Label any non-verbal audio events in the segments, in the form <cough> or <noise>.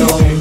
Bailando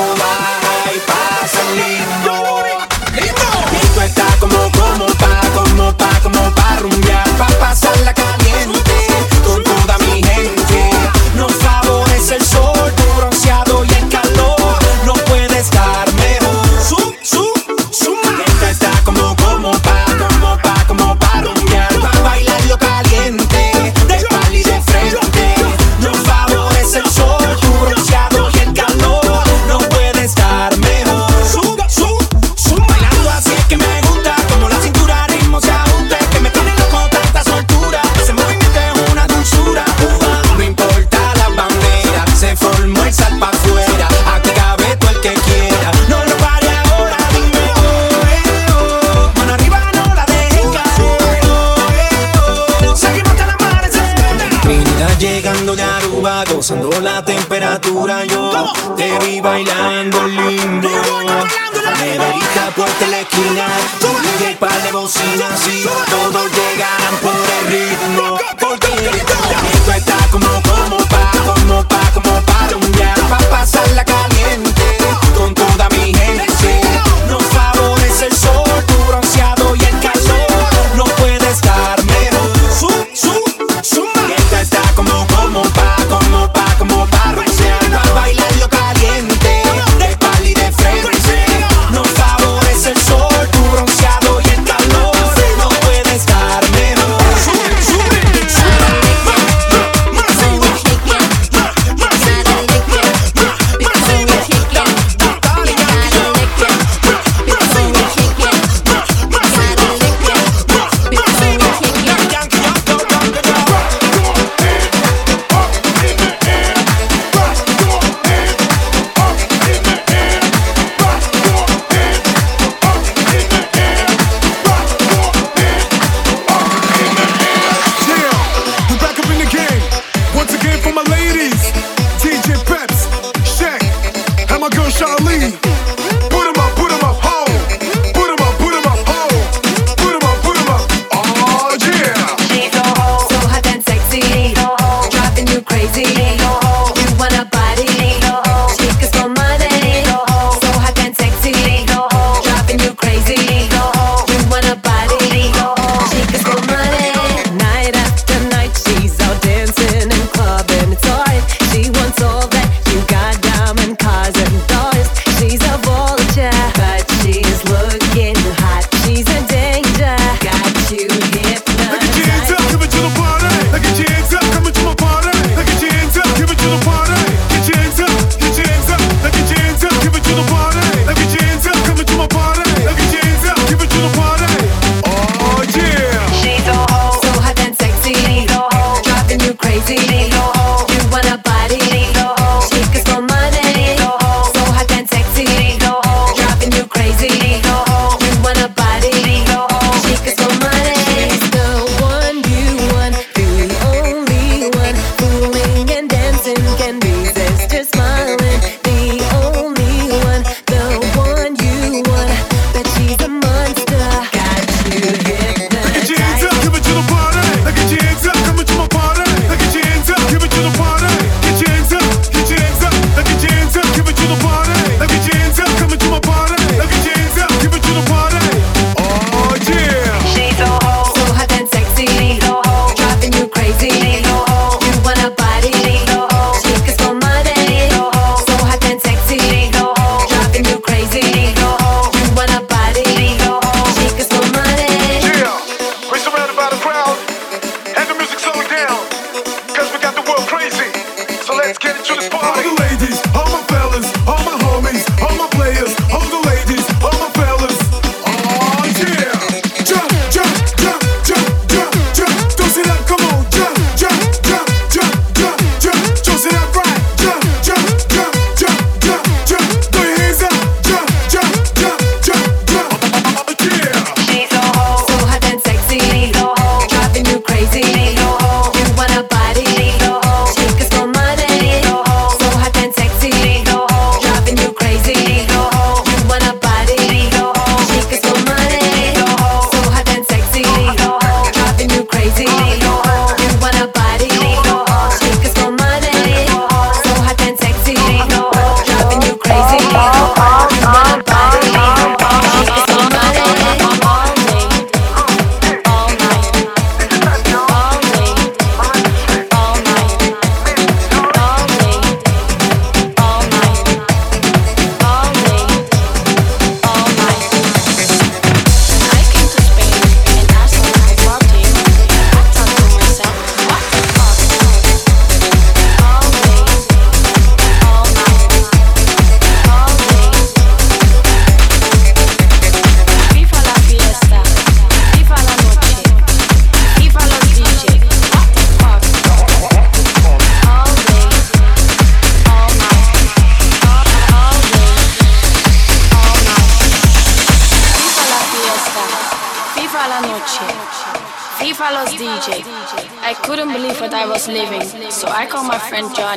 así es yo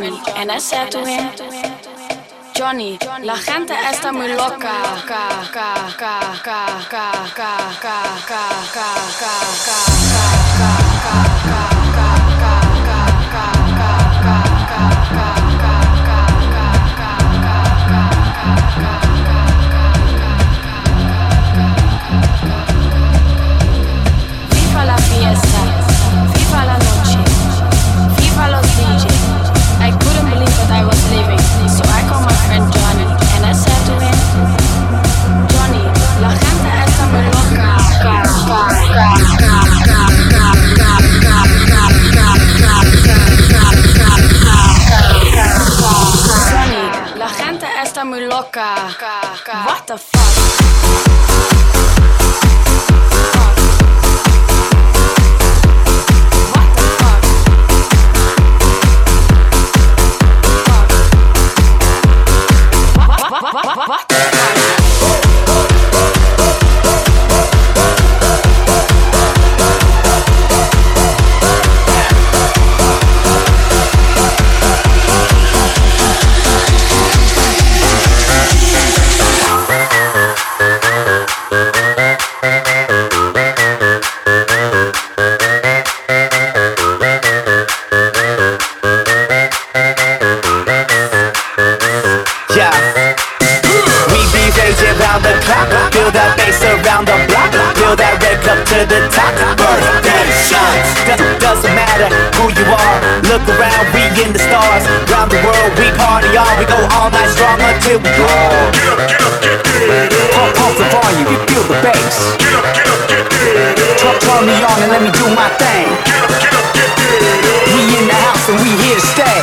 Johnny and I said to him, Johnny, la gente está muy loca. to the top. Birthday shots. D- doesn't matter who you are. Look around, we in the stars. Round the world, we party all. We go all night strong until we fall. Get up, get up, get it up. Pump the volume, you feel the bass. Get up, get up, get it up. Turn, turn me on and let me do my thing. Get up, get up, get it up. We in the house and we here to stay.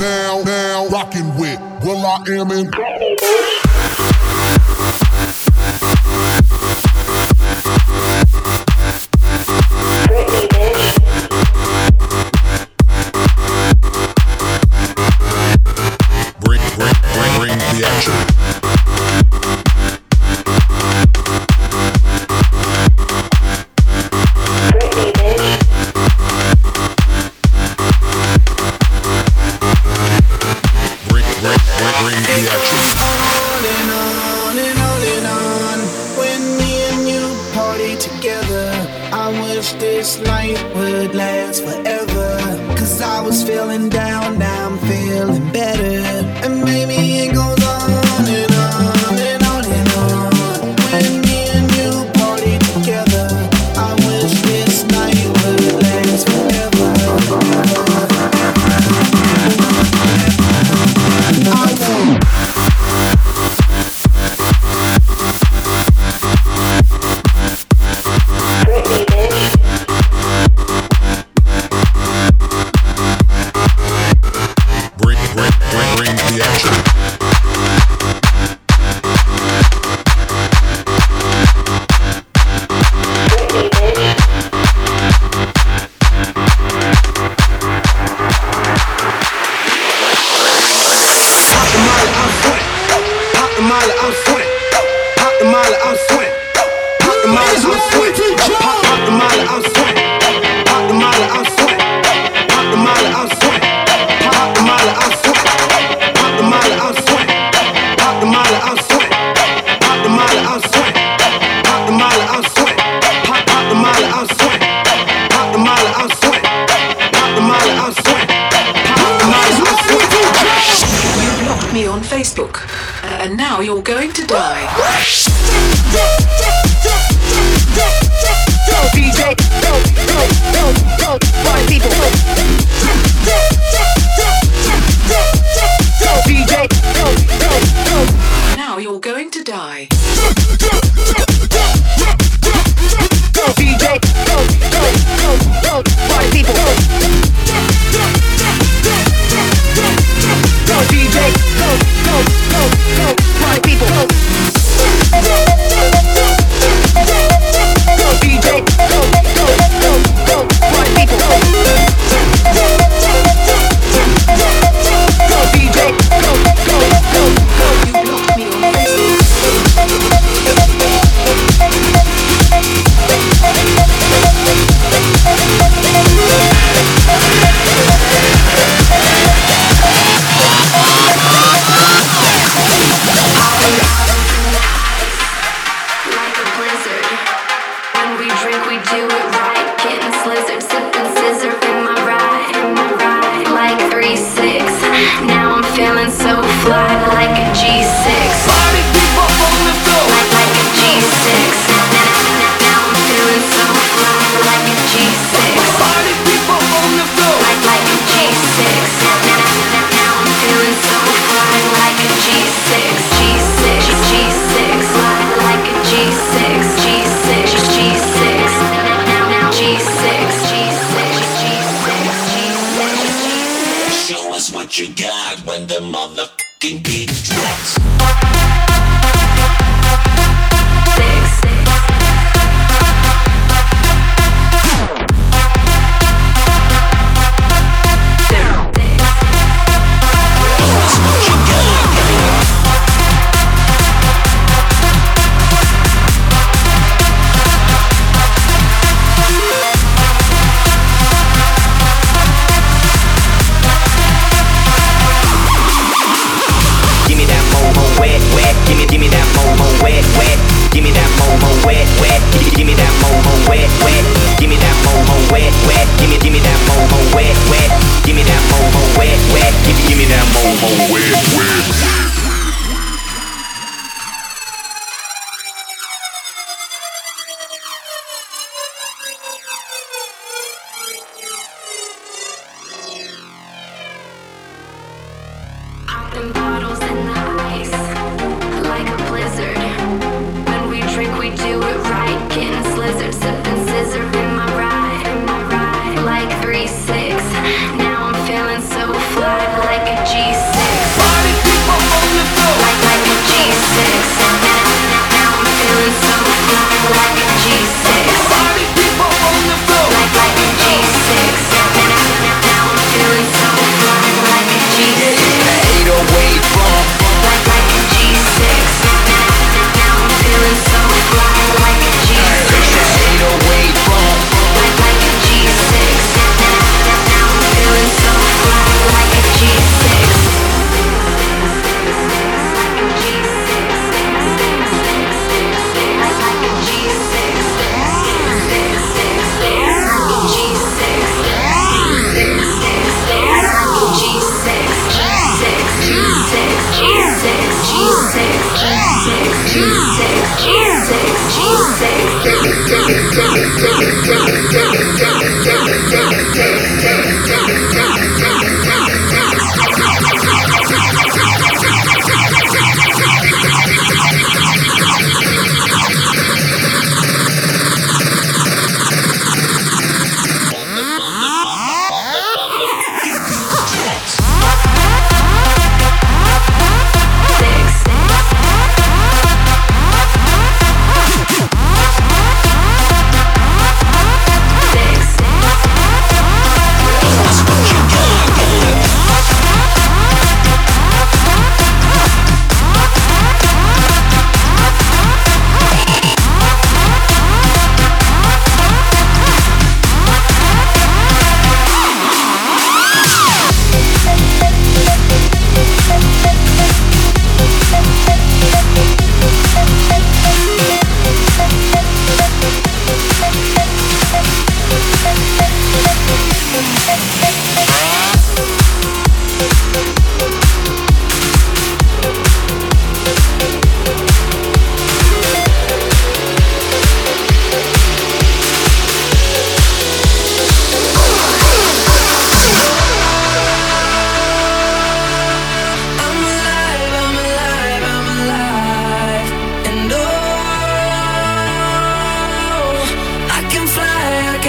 now, now, rocking with Will I Am in.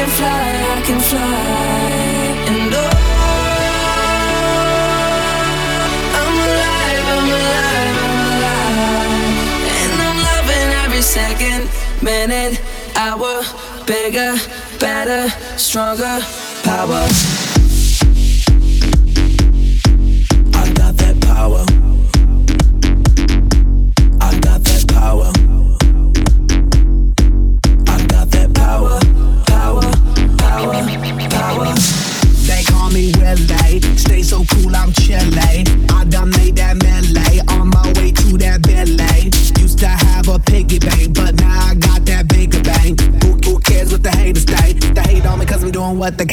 can fly, I can fly, and oh. second, minute, hour, bigger, better, stronger, power. what the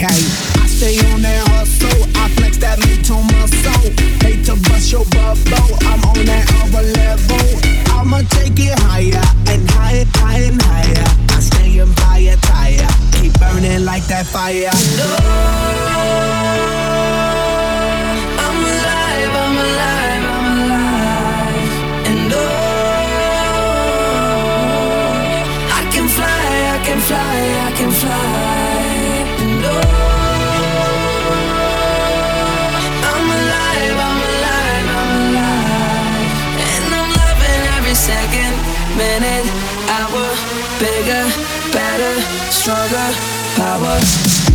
better, stronger power.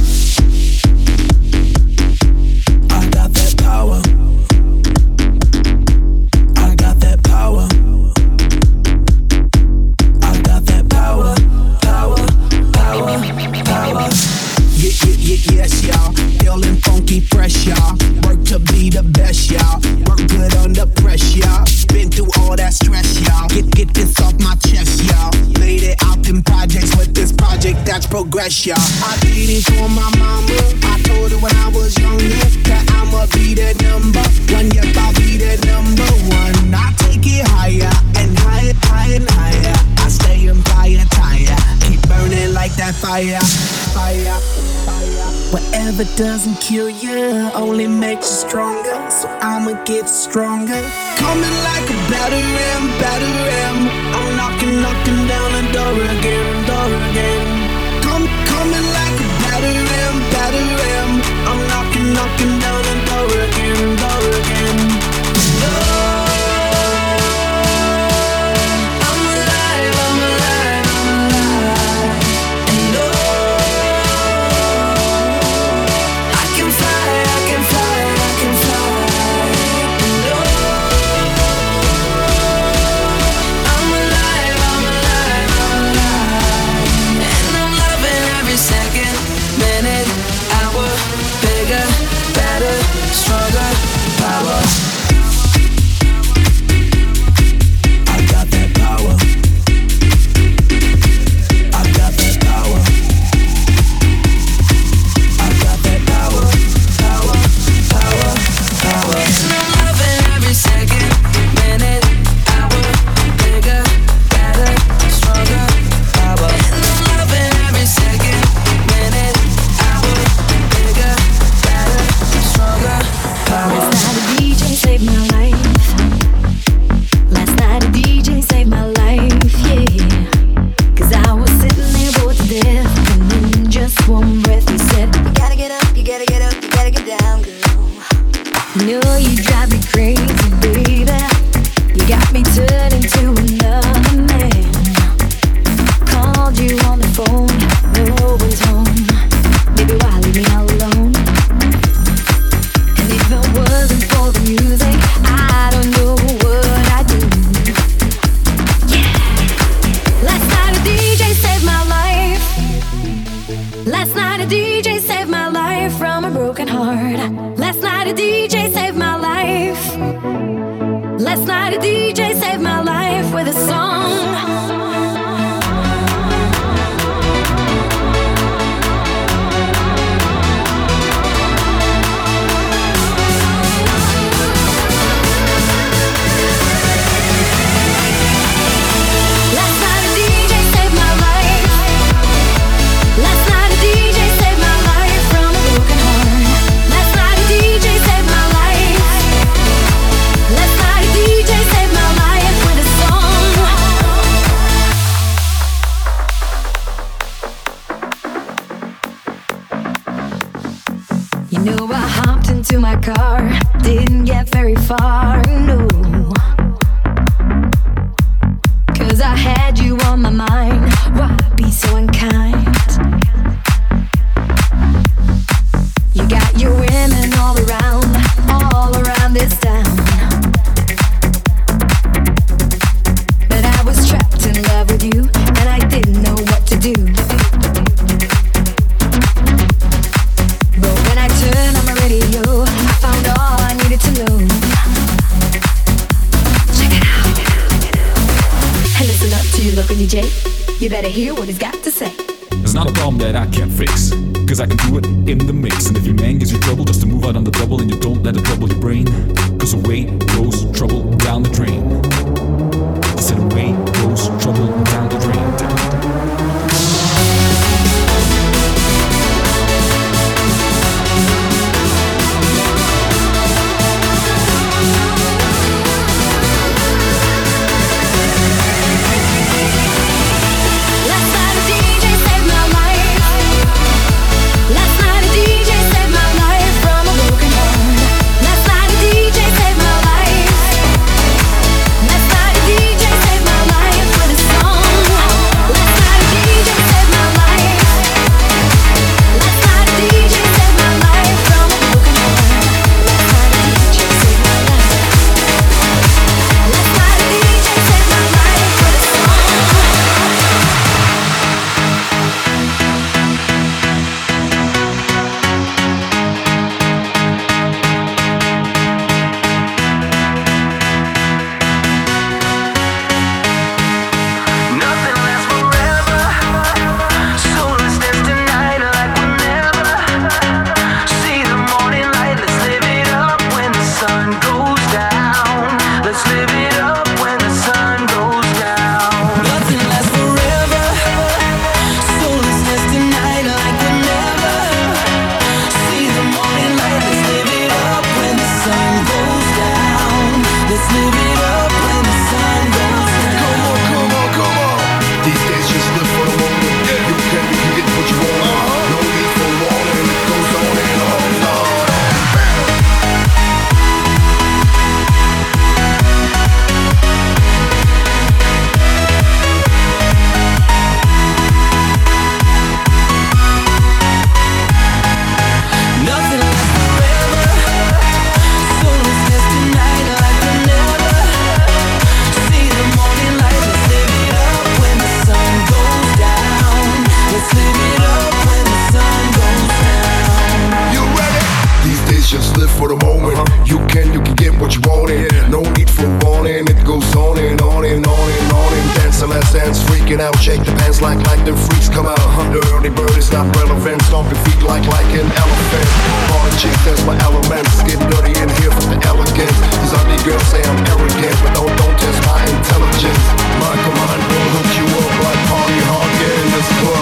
If it doesn't kill you, only makes you stronger. So I'ma get stronger. Coming like a battering, battering. I'm knocking, knocking down the door again, door again. Come, coming like a battering, battering. I'm knocking, knocking down the door again, door again. car, didn't get very far. on the double and you don't let it double your brain. Cause weight. and on and on and on and dance till dance freaking out. Shake the pants like like the freaks come out. The early bird is not relevant. Stomp your feet like like an elephant. Party chicks that's my element. Get dirty in here for the elegance. These ugly girls say I'm arrogant but don't don't test my intelligence. My command will hook you up like party hard yeah in this club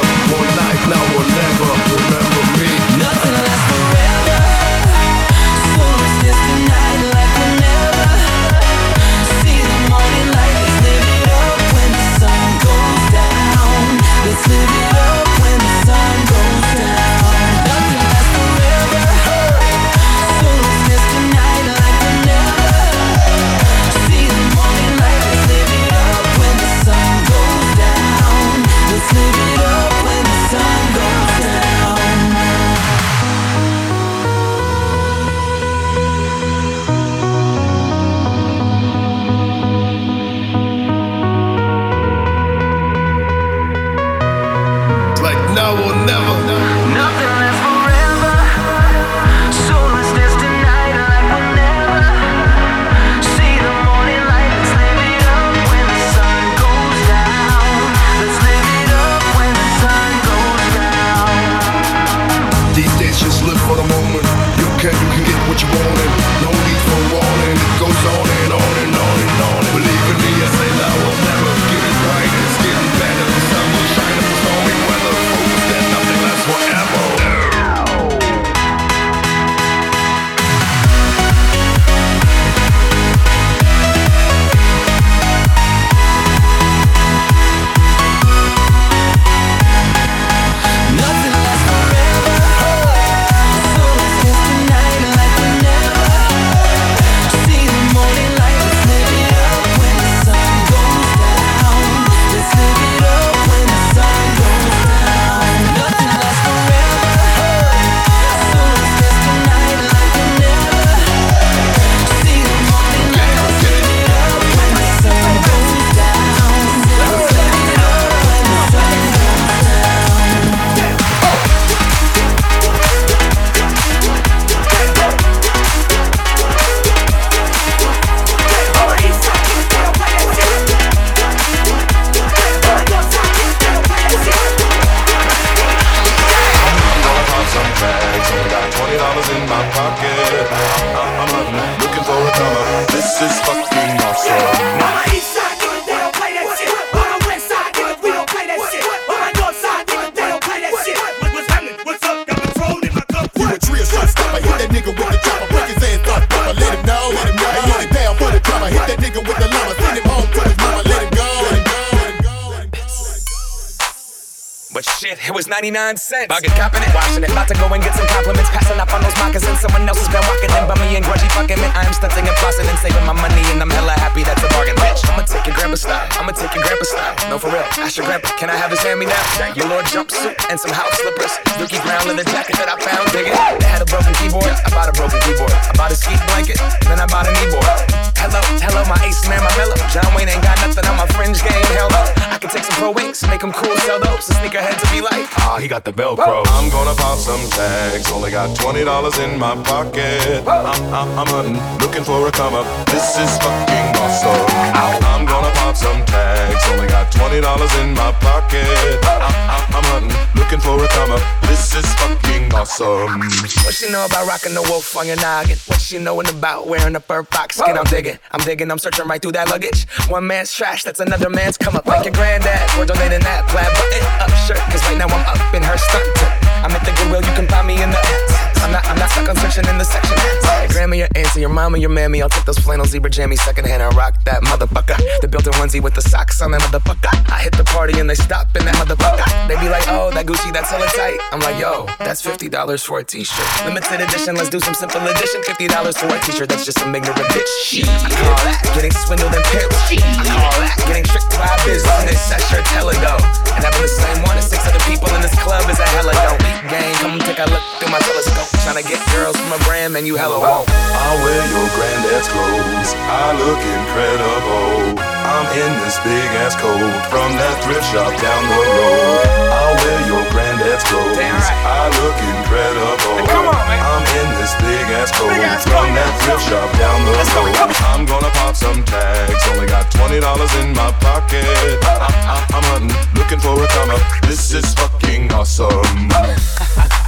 99 cents. Bugging, copping it, washing it. About to go and get some compliments. Passing up on those moccasins. Someone else has been walking in bummy and grudgy fucking man. I am stunting and flossing and saving my money. And I'm hella happy that's a bargain, bitch. I'ma take your grandpa style. I'ma take your grandpa style. No, for real. Ask your grandpa, can I have his hand me now? Your Lord jumpsuit and some house slippers. Dookie brown leather jacket that I found. Dig it. They had a broken keyboard. I bought a broken keyboard. I bought a ski blanket. Then I bought a kneeboard. Hello, hello, my ace man, my mellow. John Wayne ain't got nothing on my fringe game. Hell no. I can take some pro wings, make them cool, sell those. And sneakerheads to be like, ah, he got the Velcro. I'm gonna pop some tags. Only got twenty dollars in my pocket. I'm, I'm, I'm hunting, looking for a come up. This is fucking awesome. I'm gonna pop some tags. Only got twenty dollars in my pocket. I'm, I'm, I'm hunting, looking for a come up. This is fucking awesome. What she know about rocking the wolf on your noggin? What she knowin' about wearing a fur fox skin? I'm digging, I'm digging, I'm searching right through that luggage. One man's trash, that's another man's come up. Like your granddad, we're donating that plaid button up shirt. Cause right now I'm up in her stunt. I'm at the Goodwill, you can find me in the I'm not, I'm not stuck on searching in the section. Your grandma, your auntie, your mama, your mammy. I'll take those flannel zebra jammies secondhand and rock that motherfucker. The built-in onesie with the socks on that motherfucker. I hit the party and they stop in that motherfucker. They be like, oh, that Gucci, that's hella tight. I'm like, yo, that's fifty dollars for a t-shirt. Limited edition, let's do some simple edition. Fifty dollars for a t-shirt, that's just some ignorant bitch. I call that getting swindled and pimped. I call that getting tricked by a business. That shirt's hella dope. And having the same one as six other people in this club is a hella dope. Gang, come take a look through my telescope. Tryna get girls from a brand, man, you hella won't. I wear your granddad's clothes. I look incredible. I'm in this big ass coat from that thrift shop down the road. I wear your granddad's clothes. I look incredible. on. I'm in this big ass coat ass from coat, that thrift shop down the Let's road. I'm gonna pop some tags. Only got twenty dollars in my pocket. I, I'm hunting, looking for a come up. This is fucking awesome. <laughs>